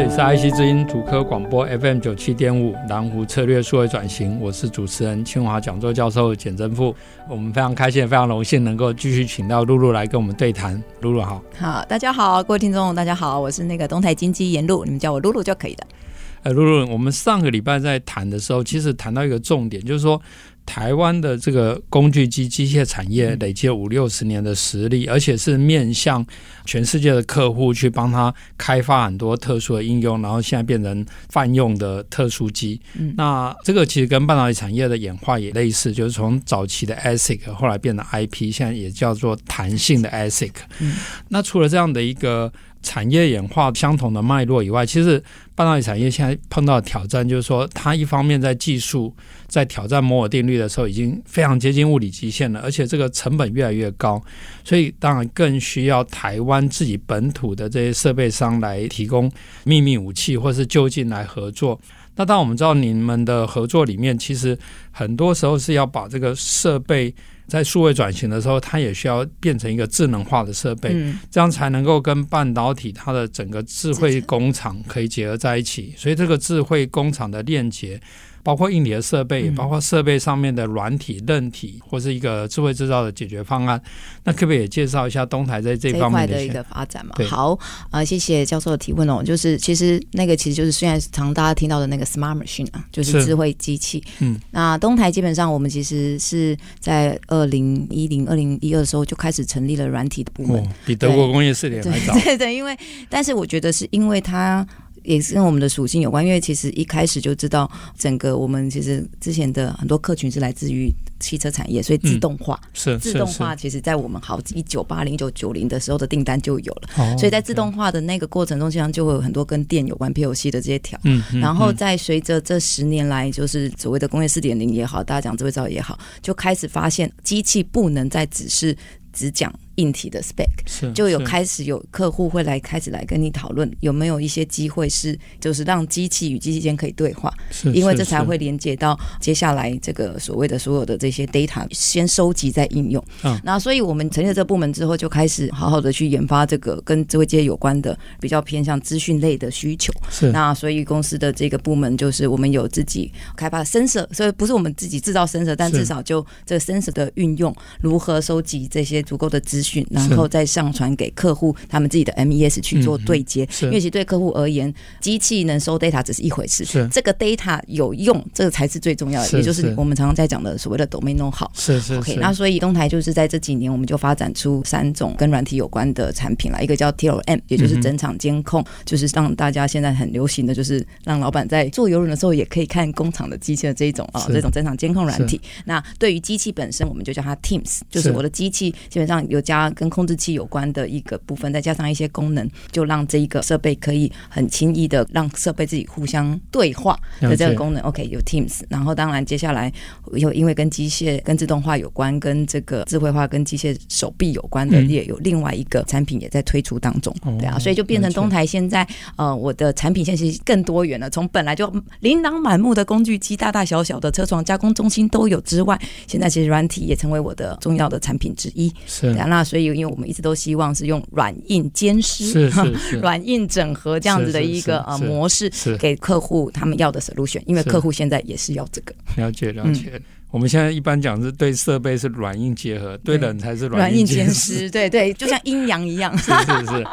这里是 IC 之音主科广播 FM 九七点五蓝湖策略数位转型，我是主持人清华讲座教授简正富。我们非常开心，非常荣幸能够继续请到露露来跟我们对谈。露露好，好，大家好，各位听众大家好，我是那个东台金鸡颜露，你们叫我露露就可以的。呃，露露，我们上个礼拜在谈的时候，其实谈到一个重点，就是说。台湾的这个工具机机械产业累积了五六十年的实力，而且是面向全世界的客户去帮他开发很多特殊的应用，然后现在变成泛用的特殊机。嗯，那这个其实跟半导体产业的演化也类似，就是从早期的 ASIC 后来变成 IP，现在也叫做弹性的 ASIC。嗯，那除了这样的一个。产业演化相同的脉络以外，其实半导体产业现在碰到的挑战，就是说它一方面在技术在挑战摩尔定律的时候，已经非常接近物理极限了，而且这个成本越来越高，所以当然更需要台湾自己本土的这些设备商来提供秘密武器，或是就近来合作。那当我们知道你们的合作里面，其实很多时候是要把这个设备。在数位转型的时候，它也需要变成一个智能化的设备，嗯、这样才能够跟半导体它的整个智慧工厂可以结合在一起。所以这个智慧工厂的链接。包括硬体的设备，包括设备上面的软体、韧体，或是一个智慧制造的解决方案。那可不可以也介绍一下东台在这方面的，的一个发展嘛？好啊、呃，谢谢教授的提问哦。就是其实那个其实就是虽然常大家听到的那个 smart machine 啊，就是智慧机器。嗯，那东台基本上我们其实是在二零一零、二零一二的时候就开始成立了软体的部门，哦、比德国工业四点还早。对对，对，因为但是我觉得是因为它。也是跟我们的属性有关，因为其实一开始就知道，整个我们其实之前的很多客群是来自于汽车产业，所以自动化、嗯、是自动化，其实在我们好一九八零、一九九零的时候的订单就有了，哦、所以在自动化的那个过程中，实际上就会有很多跟电有关 POC 的这些条。嗯，嗯然后在随着这十年来，就是所谓的工业四点零也好，大家讲智慧制造也好，就开始发现机器不能再只是只讲。硬体的 spec 就有开始有客户会来开始来跟你讨论有没有一些机会是就是让机器与机器间可以对话，因为这才会连接到接下来这个所谓的所有的这些 data 先收集再应用。嗯，那所以我们成立了这个部门之后，就开始好好的去研发这个跟智慧街有关的比较偏向资讯类的需求。是，那所以公司的这个部门就是我们有自己开发 sensor，所以不是我们自己制造 sensor，但至少就这个 sensor 的运用如何收集这些足够的资讯。然后再上传给客户他们自己的 MES 去做对接，嗯、因为其实对客户而言，机器能收 data 只是一回事，是。这个 data 有用，这个才是最重要的，也就是。我们常常在讲的所谓的 domain know-how。是是 OK，那所以东台就是在这几年，我们就发展出三种跟软体有关的产品了，一个叫 TLM，也就是整场监控，嗯、就是让大家现在很流行的就是让老板在做游轮的时候也可以看工厂的机器的这一种啊，这种整场监控软体。那对于机器本身，我们就叫它 Teams，就是。我的机器基本上有加。跟控制器有关的一个部分，再加上一些功能，就让这一个设备可以很轻易的让设备自己互相对话的这个功能。OK，有 Teams，然后当然接下来有因为跟机械、跟自动化有关，跟这个智慧化、跟机械手臂有关的，也有另外一个产品也在推出当中。对啊，所以就变成东台现在呃，我的产品线其实更多元了，从本来就琳琅满目的工具机，大大小小的车床加工中心都有之外，现在其实软体也成为我的重要的产品之一。是啊，那。所以，因为我们一直都希望是用软硬兼施、软硬整合这样子的一个呃模式，给客户他们要的 solution。因为客户现在也是要这个。了解了解。嗯、我们现在一般讲是对设备是软硬结合，对人才是软硬兼施。对对，就像阴阳一样。是是是。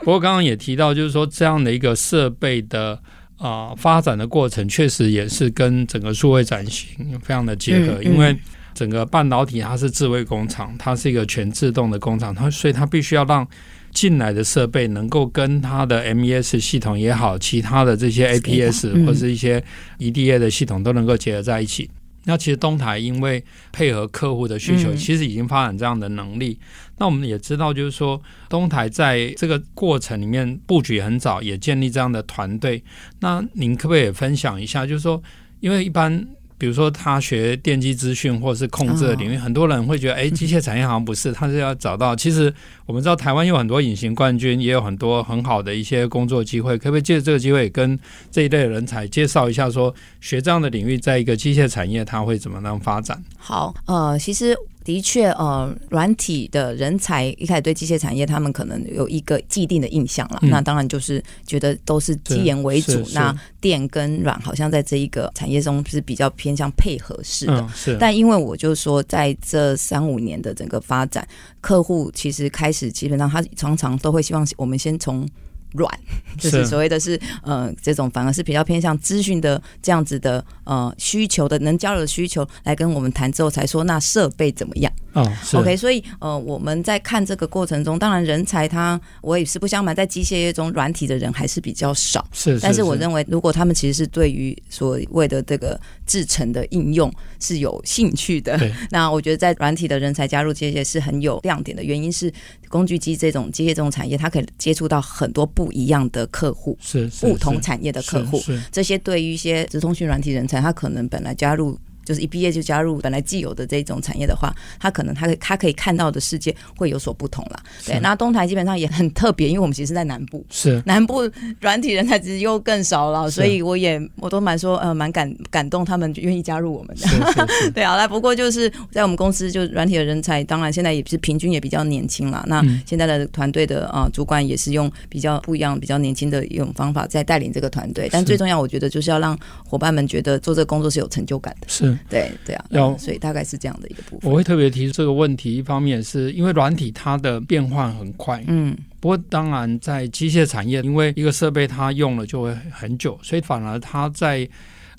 不过刚刚也提到，就是说这样的一个设备的啊、呃、发展的过程，确实也是跟整个数位转型非常的结合，嗯、因为。整个半导体它是智慧工厂，它是一个全自动的工厂，它所以它必须要让进来的设备能够跟它的 MES 系统也好，其他的这些 APS 或者是一些 EDA 的系统都能够结合在一起。那其实东台因为配合客户的需求，嗯、其实已经发展这样的能力。那我们也知道，就是说东台在这个过程里面布局很早，也建立这样的团队。那您可不可以也分享一下，就是说，因为一般。比如说，他学电机资讯或者是控制的领域，哦、很多人会觉得，哎，机械产业好像不是，他是要找到。其实我们知道，台湾有很多隐形冠军，也有很多很好的一些工作机会。可不可以借这个机会，跟这一类的人才介绍一下，说学这样的领域，在一个机械产业，它会怎么样发展？好，呃，其实。的确，呃，软体的人才一开始对机械产业，他们可能有一个既定的印象了。嗯、那当然就是觉得都是机研为主，那电跟软好像在这一个产业中是比较偏向配合式的。嗯、是。但因为我就说，在这三五年的整个发展，客户其实开始基本上他常常都会希望我们先从。软 就是所谓的是呃这种反而是比较偏向资讯的这样子的呃需求的能交流的需求来跟我们谈之后才说，那设备怎么样？哦，OK，所以呃我们在看这个过程中，当然人才他我也是不相瞒，在机械业中软体的人还是比较少，是，是，但是我认为如果他们其实是对于所谓的这个制成的应用是有兴趣的，那我觉得在软体的人才加入机械是很有亮点的，原因是工具机这种机械这种产业，它可以接触到很多不。一样的客户，是，是不同产业的客户，这些对于一些直通讯软体人才，他可能本来加入。就是一毕业就加入本来既有的这种产业的话，他可能他他可以看到的世界会有所不同了。对，那东台基本上也很特别，因为我们其实是在南部，是南部软体人才其实又更少了，所以我也我都蛮说呃蛮感感动，他们愿意加入我们的。是是是 对啊，来不过就是在我们公司就软体的人才，当然现在也是平均也比较年轻了。那现在的团队的啊、呃、主管也是用比较不一样、比较年轻的一种方法在带领这个团队，但最重要我觉得就是要让伙伴们觉得做这个工作是有成就感的。是。对对啊，要所以大概是这样的一个部分。我会特别提出这个问题，一方面是因为软体它的变换很快，嗯，不过当然在机械产业，因为一个设备它用了就会很久，所以反而它在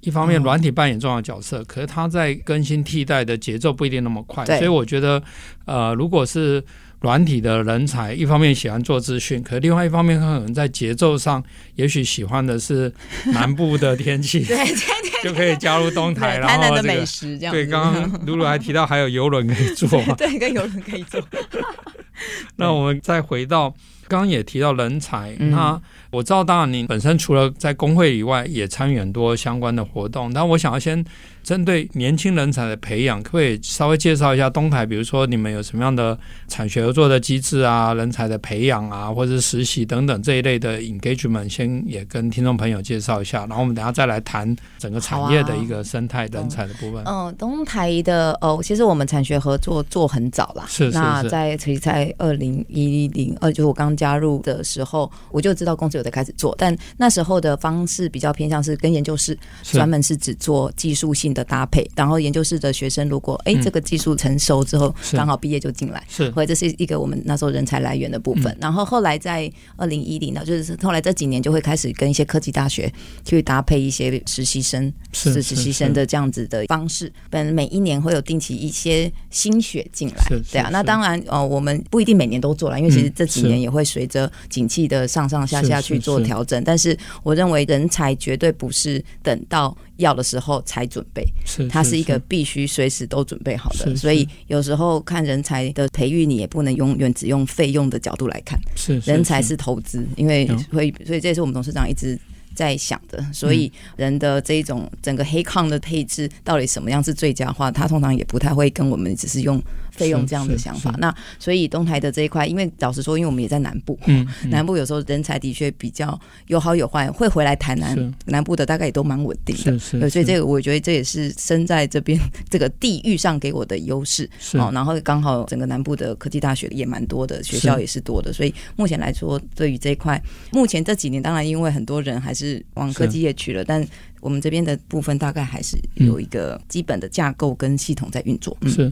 一方面软体扮演重要角色，可是它在更新替代的节奏不一定那么快，所以我觉得呃，如果是。软体的人才，一方面喜欢做资讯，可另外一方面可能在节奏上，也许喜欢的是南部的天气，对，对，对，就可以加入东台，然后这个。对，刚刚露露还提到还有游轮可以坐，对，跟游轮可以坐。那我们再回到刚刚也提到人才，那我知道，当然您本身除了在工会以外，也参与很多相关的活动，但我想要先。针对年轻人才的培养，可不可以稍微介绍一下东台？比如说，你们有什么样的产学合作的机制啊？人才的培养啊，或者是实习等等这一类的 engagement，先也跟听众朋友介绍一下。然后我们等下再来谈整个产业的一个生态人才的部分。嗯、呃，东台的哦，其实我们产学合作做很早啦。是，是，是。那在其实在二零一零二，就是我刚加入的时候，我就知道公司有在开始做，但那时候的方式比较偏向是跟研究室，专门是只做技术性的搭配，然后研究室的学生如果哎、欸、这个技术成熟之后，刚、嗯、好毕业就进来，是，或者这是一个我们那时候人才来源的部分。嗯、然后后来在二零一零呢，就是后来这几年就会开始跟一些科技大学去搭配一些实习生，是实习生的这样子的方式。本每一年会有定期一些新血进来，对啊。那当然呃，我们不一定每年都做了，因为其实这几年也会随着景气的上上下下去做调整。但是我认为人才绝对不是等到。要的时候才准备，是它是一个必须随时都准备好的，所以有时候看人才的培育，你也不能永远只用费用的角度来看，是人才是投资，因为会，所以这也是我们董事长一直在想的，所以人的这一种整个黑抗的配置到底什么样是最佳化，他通常也不太会跟我们只是用。费用这样的想法，那所以东台的这一块，因为老实说，因为我们也在南部，嗯嗯、南部有时候人才的确比较有好有坏，会回来台南南部的大概也都蛮稳定的，所以这个我觉得这也是身在这边这个地域上给我的优势。哦，然后刚好整个南部的科技大学也蛮多的，学校也是多的，所以目前来说，对于这一块，目前这几年当然因为很多人还是往科技业去了，但。我们这边的部分大概还是有一个基本的架构跟系统在运作。嗯、是，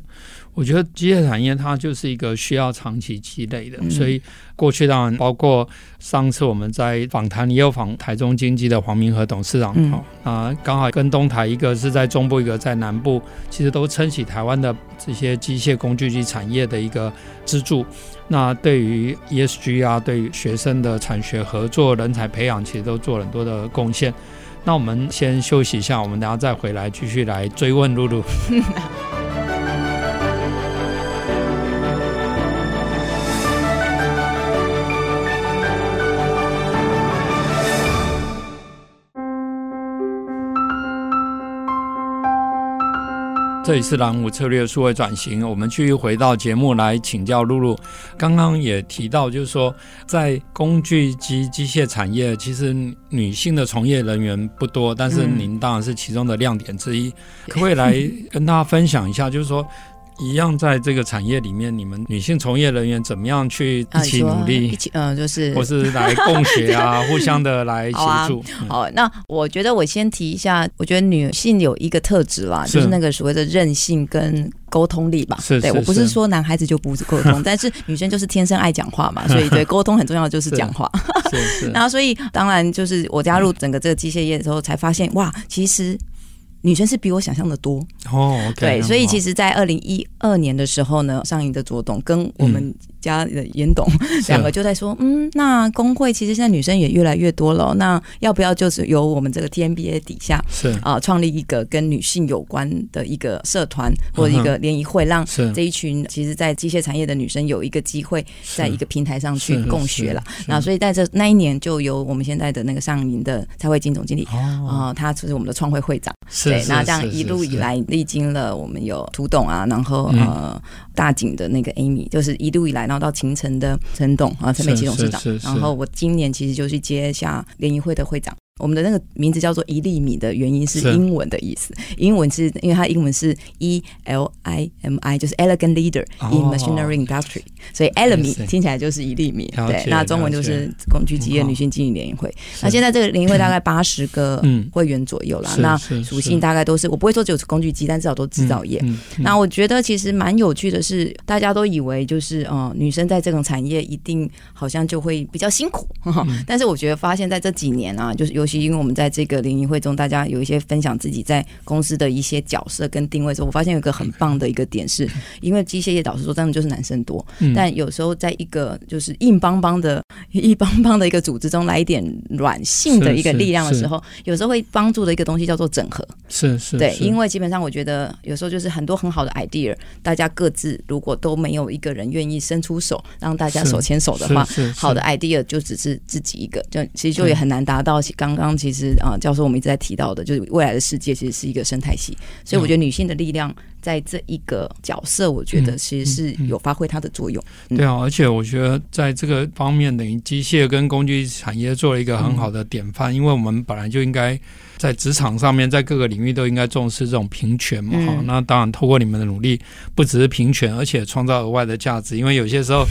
我觉得机械产业它就是一个需要长期积累的，嗯、所以过去当然包括上次我们在访谈也有访台中经济的黄明和董事长，嗯、啊，刚好跟东台一个是在中部，一个在南部，其实都撑起台湾的这些机械工具机产业的一个支柱。那对于 ESG 啊，对于学生的产学合作、人才培养，其实都做了很多的贡献。那我们先休息一下，我们等下再回来继续来追问露露。这里是蓝湖策略数位转型，我们继续回到节目来请教露露。刚刚也提到，就是说在工具机机械产业，其实女性的从业人员不多，但是您当然是其中的亮点之一。嗯、可不可以来跟大家分享一下，就是说？一样，在这个产业里面，你们女性从业人员怎么样去一起努力？一起，嗯，就是或是来共学啊，互相的来协助。好、那我觉得我先提一下，我觉得女性有一个特质啦，就是那个所谓的韧性跟沟通力吧。是，对，我不是说男孩子就不是沟通，但是女生就是天生爱讲话嘛，所以对沟通很重要，就是讲话。是是。然后，所以当然就是我加入整个这个机械业的时候，才发现哇，其实。女生是比我想象的多。哦，oh, okay, 对，所以其实，在二零一二年的时候呢，上银的左董跟我们家的严董两个就在说，嗯，那工会其实现在女生也越来越多了，那要不要就是由我们这个 TMBA 底下是。啊，创立一个跟女性有关的一个社团或者一个联谊会，让这一群其实，在机械产业的女生有一个机会，在一个平台上去共学了。那所以在这那一年，就由我们现在的那个上银的蔡慧金总经理啊，他就是我们的创会会长。对，那这样一路以来历经了我们有涂董啊，然后呃大景的那个 Amy，就是一路以来，然后到秦晨的陈董啊，陈美琪董事长，然后我今年其实就去接下联谊会的会长。我们的那个名字叫做一粒米的原因是英文的意思，英文是因为它英文是 E L I M I，就是 Elegant Leader in Machinery Industry，所以 Elemi 听起来就是一粒米。对，那中文就是工具机业女性经营联谊会。那现在这个联谊会大概八十个会员左右啦，那属性大概都是我不会说只有工具机，但至少都制造业。那我觉得其实蛮有趣的是，大家都以为就是呃女生在这种产业一定好像就会比较辛苦，但是我觉得发现在这几年啊，就是有。尤其因为我们在这个联谊会中，大家有一些分享自己在公司的一些角色跟定位的时候，我发现有一个很棒的一个点是，因为机械业导师说真的就是男生多，但有时候在一个就是硬邦邦的、硬邦邦的一个组织中来一点软性的一个力量的时候，有时候会帮助的一个东西叫做整合。是是，对，因为基本上我觉得有时候就是很多很好的 idea，大家各自如果都没有一个人愿意伸出手让大家手牵手的话，好的 idea 就只是自己一个，就其实就也很难达到刚。刚刚其实啊，教授我们一直在提到的，就是未来的世界其实是一个生态系，所以我觉得女性的力量在这一个角色，我觉得其实是有发挥它的作用。对啊，而且我觉得在这个方面，等于机械跟工具产业做了一个很好的典范，因为我们本来就应该在职场上面，在各个领域都应该重视这种平权嘛。哈，那当然透过你们的努力，不只是平权，而且创造额外的价值，因为有些时候。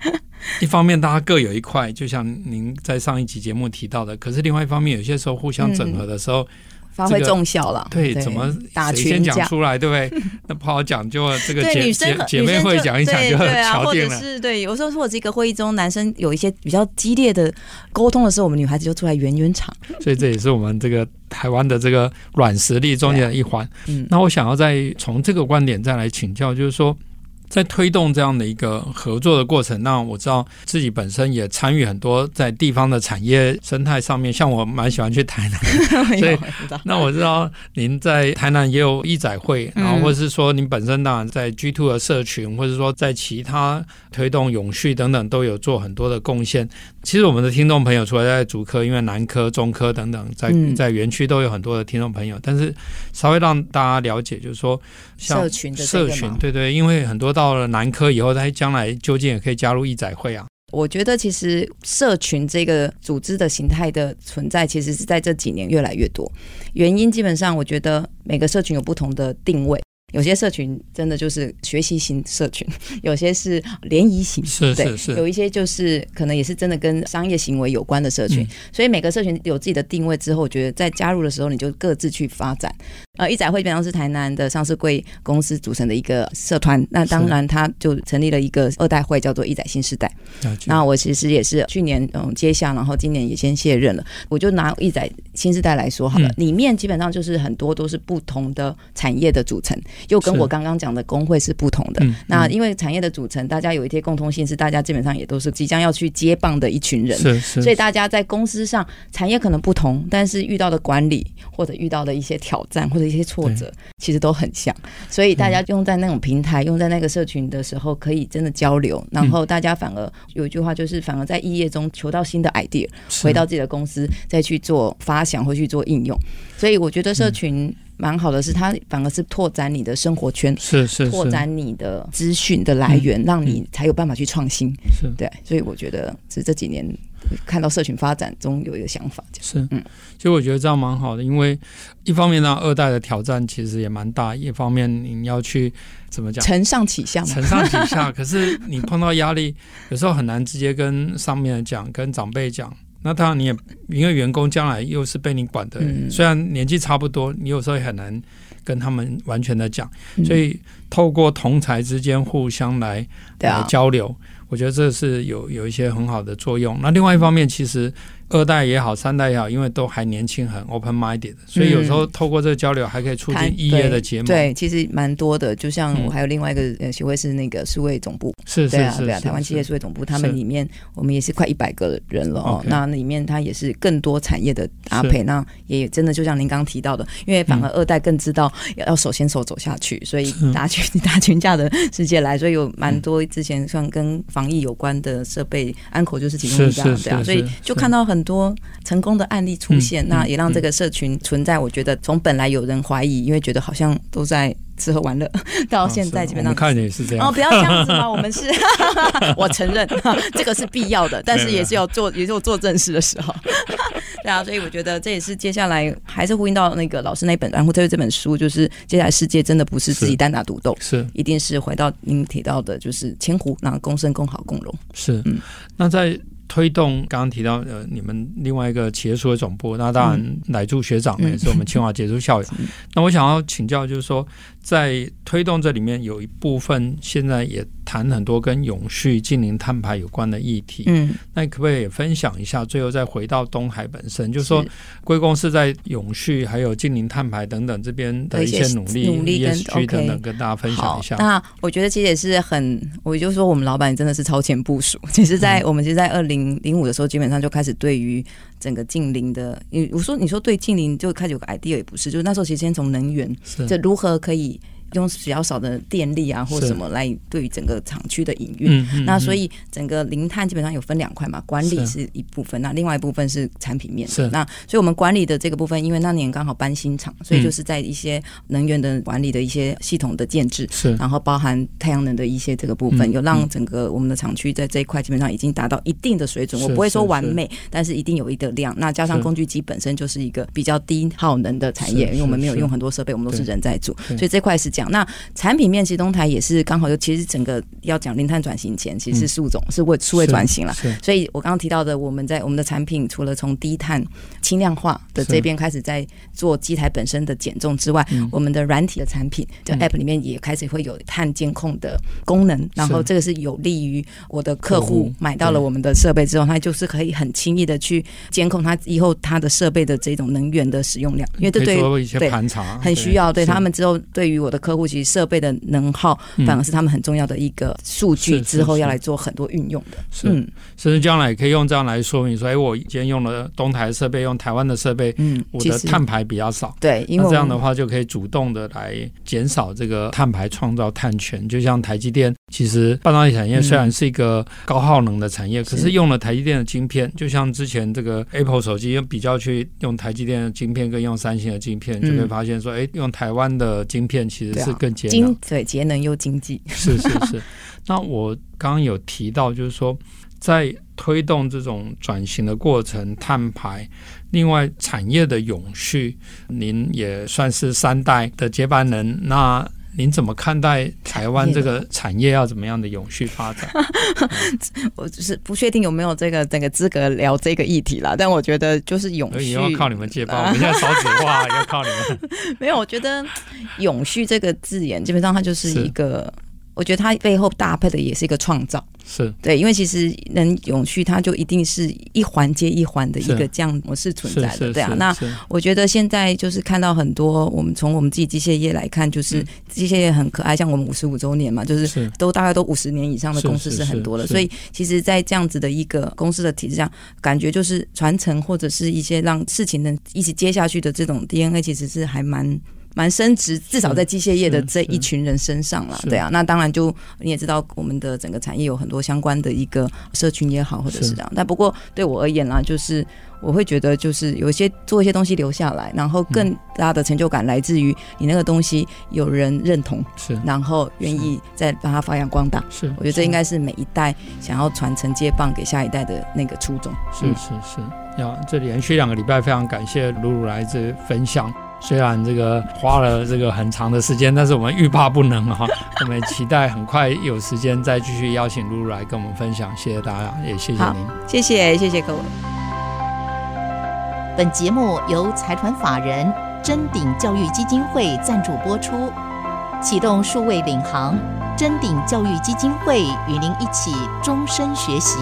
一方面，大家各有一块，就像您在上一集节目提到的。可是另外一方面，有些时候互相整合的时候，嗯、发挥重效了。对，怎么谁先讲出来，对不对？那不好讲，就这个姐姐姐妹会讲一讲就很 敲定了。或者是对，有时候或者一个会议中，男生有一些比较激烈的沟通的时候，我们女孩子就出来圆圆场。所以这也是我们这个台湾的这个软实力中间的一环。嗯，那我想要再从这个观点再来请教，就是说。在推动这样的一个合作的过程，那我知道自己本身也参与很多在地方的产业生态上面。像我蛮喜欢去台南，所以那我知道您在台南也有义载会，然后或者是说您本身当然在 G Two 的社群，或者说在其他推动永续等等都有做很多的贡献。其实我们的听众朋友除了在主科，因为南科、中科等等在在园区都有很多的听众朋友，但是稍微让大家了解，就是说像社群的社群，对对，因为很多。到了南科以后，他将来究竟也可以加入义载会啊？我觉得其实社群这个组织的形态的存在，其实是在这几年越来越多。原因基本上，我觉得每个社群有不同的定位。有些社群真的就是学习型社群，有些是联谊型，是是是，有一些就是可能也是真的跟商业行为有关的社群。所以每个社群有自己的定位之后，我觉得在加入的时候，你就各自去发展。呃，一载会基本上是台南的上市贵公司组成的一个社团。那当然，他就成立了一个二代会，叫做一载新时代。那我其实也是去年嗯接下，然后今年也先卸任了。我就拿一载新时代来说好了，里面基本上就是很多都是不同的产业的组成，又跟我刚刚讲的工会是不同的。那因为产业的组成，大家有一些共通性，是大家基本上也都是即将要去接棒的一群人。是是。所以大家在公司上产业可能不同，但是遇到的管理或者遇到的一些挑战或者一些挫折，其实都很像。所以大家用在那种平台，用在那个社群的时候，可以真的交流。然后大家反而有一句话，就是反而在异业中求到新的 idea，回到自己的公司再去做发想或去做应用。所以我觉得社群蛮好的，是它反而是拓展你的生活圈，是是拓展你的资讯的来源，让你才有办法去创新。是对，所以我觉得是这几年。看到社群发展中有一个想法，是嗯，其实我觉得这样蛮好的，因为一方面呢，二代的挑战其实也蛮大，一方面你要去怎么讲，承上启下，承上启下，可是你碰到压力，有时候很难直接跟上面讲，跟长辈讲。那当然你也因为员工将来又是被你管的，嗯、虽然年纪差不多，你有时候也很难跟他们完全的讲，所以透过同才之间互相来来交流。我觉得这是有有一些很好的作用。那另外一方面，其实。二代也好，三代也好，因为都还年轻，很 open minded，所以有时候透过这个交流，还可以促进异业的结盟。对，其实蛮多的。就像我还有另外一个协会是那个数位总部，是对啊，对啊，台湾企业数位总部，他们里面我们也是快一百个人了哦。那里面它也是更多产业的搭配，那也真的就像您刚刚提到的，因为反而二代更知道要手牵手走下去，所以打群打群架的世界来，所以有蛮多之前像跟防疫有关的设备，安口就是。其中一家，对啊，所以就看到很。多成功的案例出现，那也让这个社群存在。我觉得从本来有人怀疑，因为觉得好像都在吃喝玩乐，到现在基本上看也是。这样。哦，不要这样子嘛，我们是，我承认这个是。必要的，但是。也 是。要做，也是。有做正事的时候。对啊，所以我觉得这也是接下来还是呼应到那个老师那本，然后这本书就是接下来世界真的不是自己单打独斗，是一定是回到您提到的，就是千湖，然后共生、共好、共荣。是，嗯，那在。推动刚刚提到呃，你们另外一个企业数位总部，那当然乃助学长也是我们清华杰出校友。那我想要请教，就是说。在推动这里面有一部分，现在也谈很多跟永续、近零碳排有关的议题。嗯，那可不可以也分享一下？最后再回到东海本身，就是说贵公司在永续、还有近零碳排等等这边的一些努力、努力跟 ESG 等等，跟大家分享一下。那我觉得其实也是很，我就说我们老板真的是超前部署。其实，在我们其实，在二零零五的时候，基本上就开始对于整个近邻的，你我说你说对近邻就开始有个 idea 也不是，就是那时候其实先从能源，这如何可以。用比较少的电力啊，或者什么来对于整个厂区的营运。那所以整个零碳基本上有分两块嘛，管理是一部分，那另外一部分是产品面。是那所以我们管理的这个部分，因为那年刚好搬新厂，所以就是在一些能源的管理的一些系统的建制，是然后包含太阳能的一些这个部分，有让整个我们的厂区在这一块基本上已经达到一定的水准。我不会说完美，但是一定有一个量。那加上工具机本身就是一个比较低耗能的产业，因为我们没有用很多设备，我们都是人在做，所以这块是。讲那产品面，其实东台也是刚好，就其实整个要讲零碳转型前，其实是数总是为数位转型了。所以我刚刚提到的，我们在我们的产品除了从低碳轻量化的这边开始在做机台本身的减重之外，我们的软体的产品就 App 里面也开始会有碳监控的功能。然后这个是有利于我的客户买到了我们的设备之后，他就是可以很轻易的去监控他以后他的设备的这种能源的使用量，因为这对对很需要对他们之后对于我的。客户其实设备的能耗反而是他们很重要的一个数据，之后要来做很多运用的。是，甚至将来也可以用这样来说明说：哎，我今天用了东台设备，用台湾的设备，嗯，我的碳排比较少。对，因为这样的话就可以主动的来减少这个碳排，创造碳权。就像台积电，其实半导体产业虽然是一个高耗能的产业，可是用了台积电的晶片，就像之前这个 Apple 手机用比较去用台积电的晶片跟用三星的晶片，就会发现说：哎，用台湾的晶片其实。是更节能，对，节能又经济。是是是。那我刚刚有提到，就是说，在推动这种转型的过程，碳排，另外产业的永续，您也算是三代的接班人。那您怎么看待台湾这个产业要怎么样的永续发展？我就是不确定有没有这个这个资格聊这个议题啦，但我觉得就是永续要靠你们接棒，我们现在少子化要靠你们。没有，我觉得永续这个字眼，基本上它就是一个。我觉得它背后搭配的也是一个创造，是。对，因为其实能永续，它就一定是一环接一环的一个这样模式存在的，对啊。那我觉得现在就是看到很多，我们从我们自己机械业来看，就是机械业很可爱，像我们五十五周年嘛，就是都大概都五十年以上的公司是很多的，所以其实，在这样子的一个公司的体制上，感觉就是传承或者是一些让事情能一起接下去的这种 DNA，其实是还蛮。蛮升值，至少在机械业的这一群人身上了，对啊。那当然，就你也知道，我们的整个产业有很多相关的一个社群也好，或者是这样。但不过对我而言啦，就是我会觉得，就是有一些做一些东西留下来，然后更大的成就感来自于你那个东西有人认同，是，然后愿意再把它发扬光大。是，我觉得这应该是每一代想要传承接棒给下一代的那个初衷。是是是，要这连续两个礼拜，非常感谢露露来这分享。虽然这个花了这个很长的时间，但是我们欲罢不能哈，我们期待很快有时间再继续邀请露露来跟我们分享。谢谢大家，也谢谢您，谢谢谢谢各位。本节目由财团法人臻鼎教育基金会赞助播出，启动数位领航，臻鼎教育基金会与您一起终身学习。